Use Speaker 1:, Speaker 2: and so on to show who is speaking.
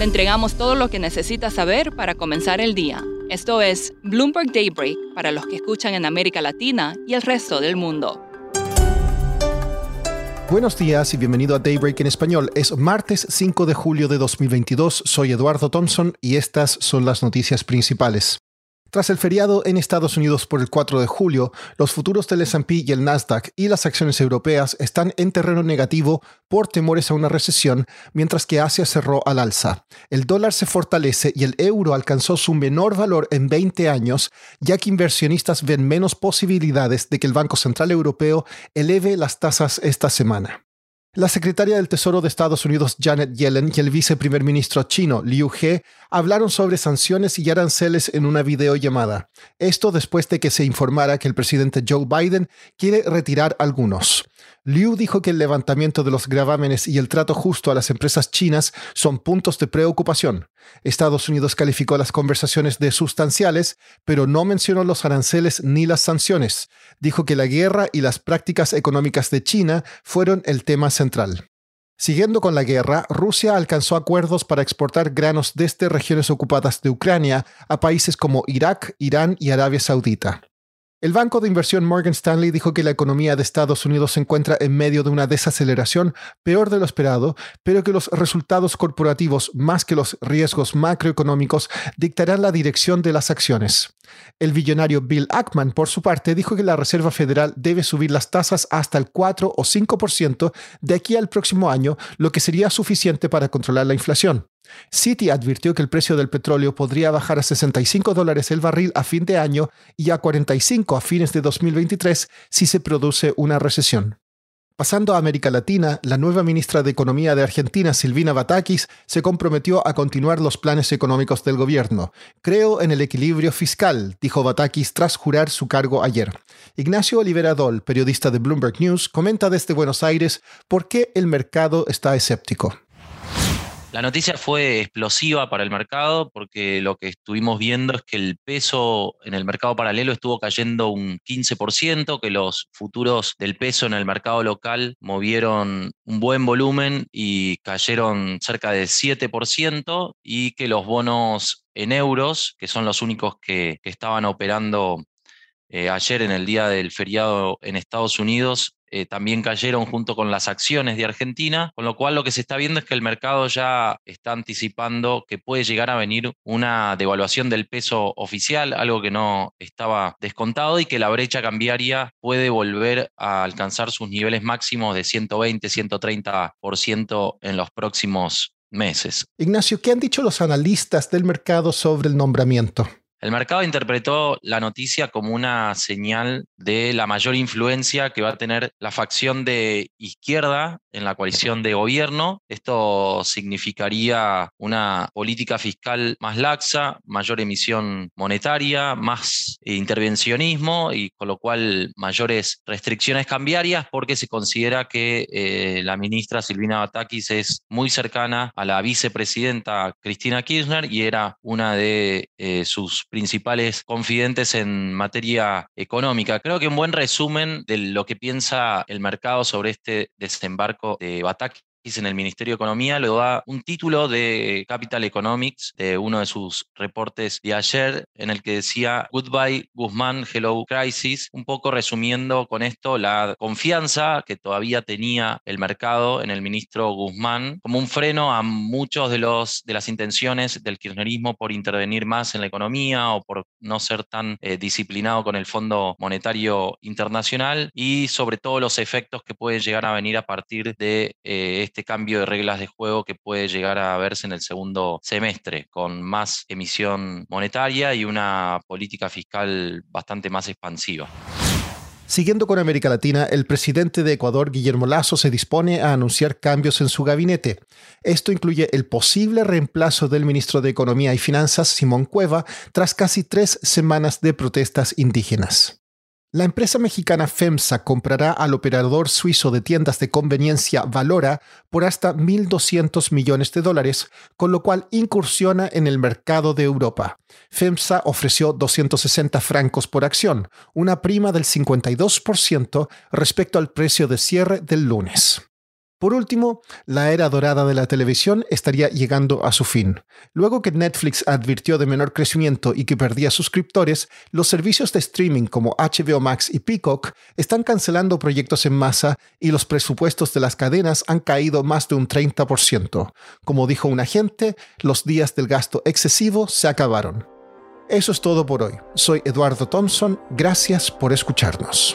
Speaker 1: Le entregamos todo lo que necesita saber para comenzar el día. Esto es Bloomberg Daybreak para los que escuchan en América Latina y el resto del mundo.
Speaker 2: Buenos días y bienvenido a Daybreak en español. Es martes 5 de julio de 2022. Soy Eduardo Thompson y estas son las noticias principales. Tras el feriado en Estados Unidos por el 4 de julio, los futuros del S&P y el Nasdaq y las acciones europeas están en terreno negativo por temores a una recesión, mientras que Asia cerró al alza. El dólar se fortalece y el euro alcanzó su menor valor en 20 años, ya que inversionistas ven menos posibilidades de que el Banco Central Europeo eleve las tasas esta semana. La secretaria del Tesoro de Estados Unidos Janet Yellen y el viceprimer ministro chino Liu He hablaron sobre sanciones y aranceles en una videollamada. Esto después de que se informara que el presidente Joe Biden quiere retirar algunos. Liu dijo que el levantamiento de los gravámenes y el trato justo a las empresas chinas son puntos de preocupación. Estados Unidos calificó las conversaciones de sustanciales, pero no mencionó los aranceles ni las sanciones. Dijo que la guerra y las prácticas económicas de China fueron el tema central. Siguiendo con la guerra, Rusia alcanzó acuerdos para exportar granos desde regiones ocupadas de Ucrania a países como Irak, Irán y Arabia Saudita. El banco de inversión Morgan Stanley dijo que la economía de Estados Unidos se encuentra en medio de una desaceleración peor de lo esperado, pero que los resultados corporativos más que los riesgos macroeconómicos dictarán la dirección de las acciones. El billonario Bill Ackman, por su parte, dijo que la Reserva Federal debe subir las tasas hasta el 4 o 5% de aquí al próximo año, lo que sería suficiente para controlar la inflación. Citi advirtió que el precio del petróleo podría bajar a 65 dólares el barril a fin de año y a 45 a fines de 2023 si se produce una recesión. Pasando a América Latina, la nueva ministra de Economía de Argentina, Silvina Batakis, se comprometió a continuar los planes económicos del gobierno. Creo en el equilibrio fiscal, dijo Batakis tras jurar su cargo ayer. Ignacio Oliveradol, periodista de Bloomberg News, comenta desde Buenos Aires por qué el mercado está escéptico.
Speaker 3: La noticia fue explosiva para el mercado porque lo que estuvimos viendo es que el peso en el mercado paralelo estuvo cayendo un 15%, que los futuros del peso en el mercado local movieron un buen volumen y cayeron cerca del 7% y que los bonos en euros, que son los únicos que, estaban operando eh, ayer en el día del feriado en Estados Unidos, eh, también cayeron junto con las acciones de Argentina, con lo cual lo que se está viendo es que el mercado ya está anticipando que puede llegar a venir una devaluación del peso oficial, algo que no estaba descontado y que la brecha cambiaria puede volver a alcanzar sus niveles máximos de 120, 130% en los próximos meses.
Speaker 2: Ignacio, ¿qué han dicho los analistas del mercado sobre el nombramiento?
Speaker 3: El mercado interpretó la noticia como una señal de la mayor influencia que va a tener la facción de izquierda en la coalición de gobierno. Esto significaría una política fiscal más laxa, mayor emisión monetaria, más intervencionismo y con lo cual mayores restricciones cambiarias porque se considera que eh, la ministra Silvina Batakis es muy cercana a la vicepresidenta Cristina Kirchner y era una de eh, sus principales confidentes en materia económica. Creo que un buen resumen de lo que piensa el mercado sobre este desembarco de Batak en el Ministerio de Economía lo da un título de Capital Economics de uno de sus reportes de ayer en el que decía Goodbye Guzmán, Hello Crisis, un poco resumiendo con esto la confianza que todavía tenía el mercado en el ministro Guzmán como un freno a muchos de los de las intenciones del kirchnerismo por intervenir más en la economía o por no ser tan eh, disciplinado con el Fondo Monetario Internacional y sobre todo los efectos que pueden llegar a venir a partir de eh, este cambio de reglas de juego que puede llegar a verse en el segundo semestre, con más emisión monetaria y una política fiscal bastante más expansiva.
Speaker 2: Siguiendo con América Latina, el presidente de Ecuador, Guillermo Lazo, se dispone a anunciar cambios en su gabinete. Esto incluye el posible reemplazo del ministro de Economía y Finanzas, Simón Cueva, tras casi tres semanas de protestas indígenas. La empresa mexicana FEMSA comprará al operador suizo de tiendas de conveniencia Valora por hasta 1.200 millones de dólares, con lo cual incursiona en el mercado de Europa. FEMSA ofreció 260 francos por acción, una prima del 52% respecto al precio de cierre del lunes. Por último, la era dorada de la televisión estaría llegando a su fin. Luego que Netflix advirtió de menor crecimiento y que perdía suscriptores, los servicios de streaming como HBO Max y Peacock están cancelando proyectos en masa y los presupuestos de las cadenas han caído más de un 30%. Como dijo un agente, los días del gasto excesivo se acabaron. Eso es todo por hoy. Soy Eduardo Thompson. Gracias por escucharnos.